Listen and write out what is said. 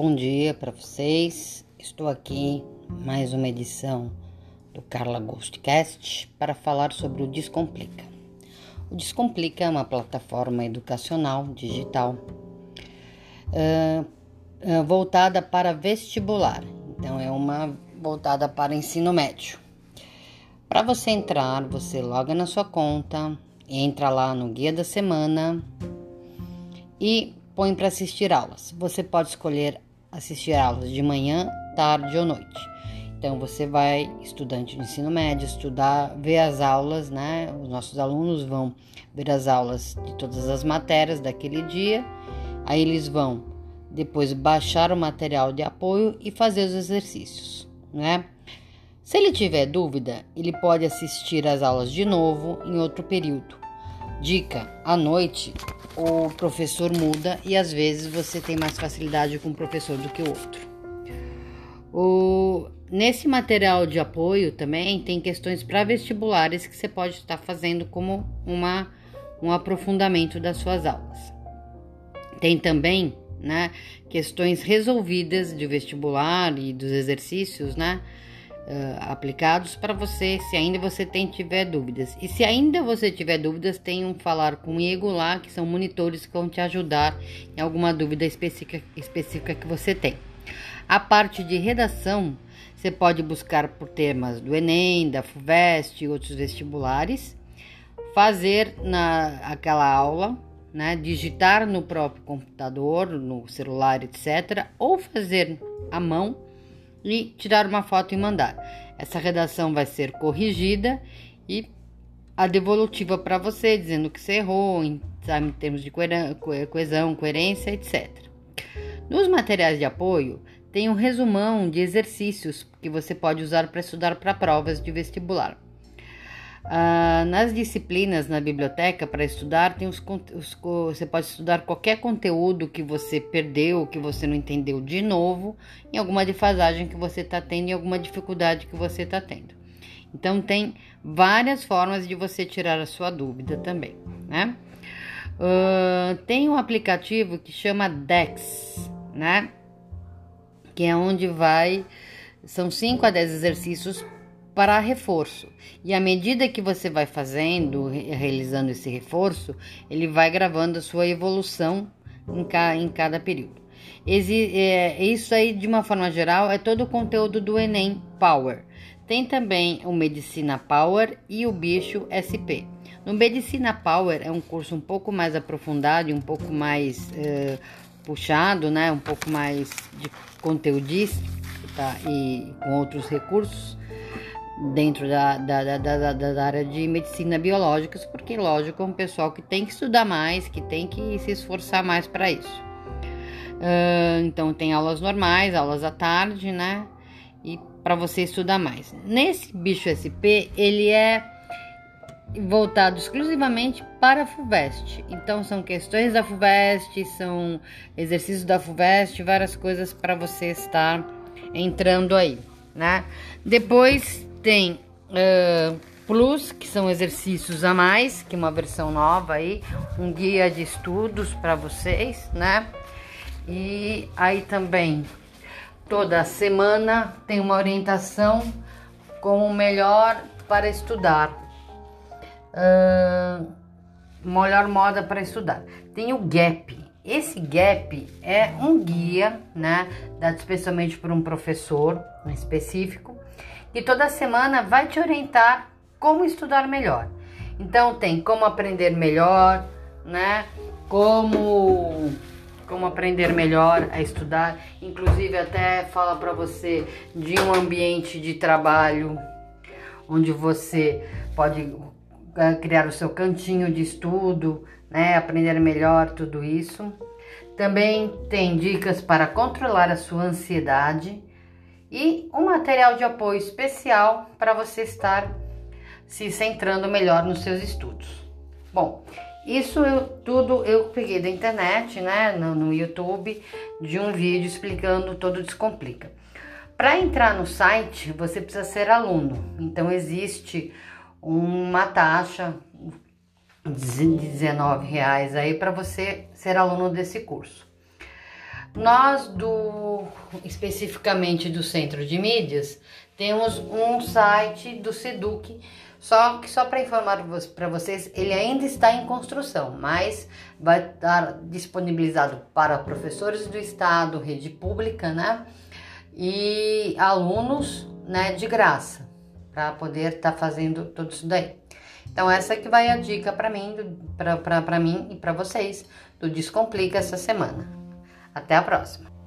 Bom dia para vocês. Estou aqui mais uma edição do Carla Ghostcast para falar sobre o Descomplica. O Descomplica é uma plataforma educacional digital uh, uh, voltada para vestibular. Então é uma voltada para ensino médio. Para você entrar, você loga na sua conta, entra lá no guia da semana e põe para assistir aulas. Você pode escolher assistir aulas de manhã, tarde ou noite. Então você vai, estudante de ensino médio, estudar, ver as aulas, né? Os nossos alunos vão ver as aulas de todas as matérias daquele dia. Aí eles vão depois baixar o material de apoio e fazer os exercícios, né? Se ele tiver dúvida, ele pode assistir às aulas de novo em outro período. Dica: à noite o professor muda e às vezes você tem mais facilidade com um professor do que o outro. O, nesse material de apoio também tem questões para vestibulares que você pode estar fazendo como uma, um aprofundamento das suas aulas. Tem também né, questões resolvidas de vestibular e dos exercícios, né? Uh, aplicados para você, se ainda você tem, tiver dúvidas. E se ainda você tiver dúvidas, tem um falar comigo lá, que são monitores que vão te ajudar em alguma dúvida específica, específica que você tem. A parte de redação, você pode buscar por temas do Enem, da FUVEST e outros vestibulares, fazer na aquela aula, né, digitar no próprio computador, no celular, etc., ou fazer à mão e tirar uma foto e mandar. Essa redação vai ser corrigida e a devolutiva para você, dizendo que você errou em, sabe, em termos de coesão, coerência, etc. Nos materiais de apoio, tem um resumão de exercícios que você pode usar para estudar para provas de vestibular. Ah, nas disciplinas na biblioteca para estudar, tem os, os, você pode estudar qualquer conteúdo que você perdeu, que você não entendeu de novo, em alguma defasagem que você está tendo, em alguma dificuldade que você está tendo. Então tem várias formas de você tirar a sua dúvida também, né? Uh, tem um aplicativo que chama Dex, né? Que é onde vai são 5 a 10 exercícios para reforço. E à medida que você vai fazendo, realizando esse reforço, ele vai gravando a sua evolução em, ca, em cada período. Exi, é, isso aí, de uma forma geral, é todo o conteúdo do Enem Power. Tem também o Medicina Power e o Bicho SP. No Medicina Power é um curso um pouco mais aprofundado e um pouco mais é, puxado, né? Um pouco mais de conteudista tá? e com outros recursos dentro da, da, da, da, área de medicina biológica, porque, lógico, é um pessoal que tem que estudar mais, que tem que se esforçar mais para isso. Uh, então, tem aulas normais, aulas à tarde, né? E para você estudar mais. Nesse bicho SP, ele é voltado exclusivamente para a FUVEST. Então, são questões da FUVEST, são exercícios da FUVEST, várias coisas para você estar entrando aí, né? Depois tem uh, Plus, que são exercícios a mais, que é uma versão nova aí, um guia de estudos para vocês, né? E aí também toda semana tem uma orientação com o melhor para estudar. Uh, melhor moda para estudar. Tem o GAP. Esse GAP é um guia, né, dado especialmente por um professor específico, e toda semana vai te orientar como estudar melhor. Então tem como aprender melhor, né? Como como aprender melhor a estudar, inclusive até fala para você de um ambiente de trabalho onde você pode é, criar o seu cantinho de estudo, né? Aprender melhor tudo isso. Também tem dicas para controlar a sua ansiedade e um material de apoio especial para você estar se centrando melhor nos seus estudos. Bom, isso eu, tudo eu peguei da internet, né, no, no YouTube, de um vídeo explicando todo Descomplica. Para entrar no site, você precisa ser aluno. Então existe uma taxa de 19 reais aí para você ser aluno desse curso. Nós do especificamente do Centro de Mídias temos um site do Seduc, só que só para informar para vocês, ele ainda está em construção, mas vai estar disponibilizado para professores do estado, rede pública, né? E alunos, né, de graça, para poder estar tá fazendo tudo isso daí. Então essa que vai a dica para mim, para mim e para vocês do Descomplica essa semana. Até a próxima.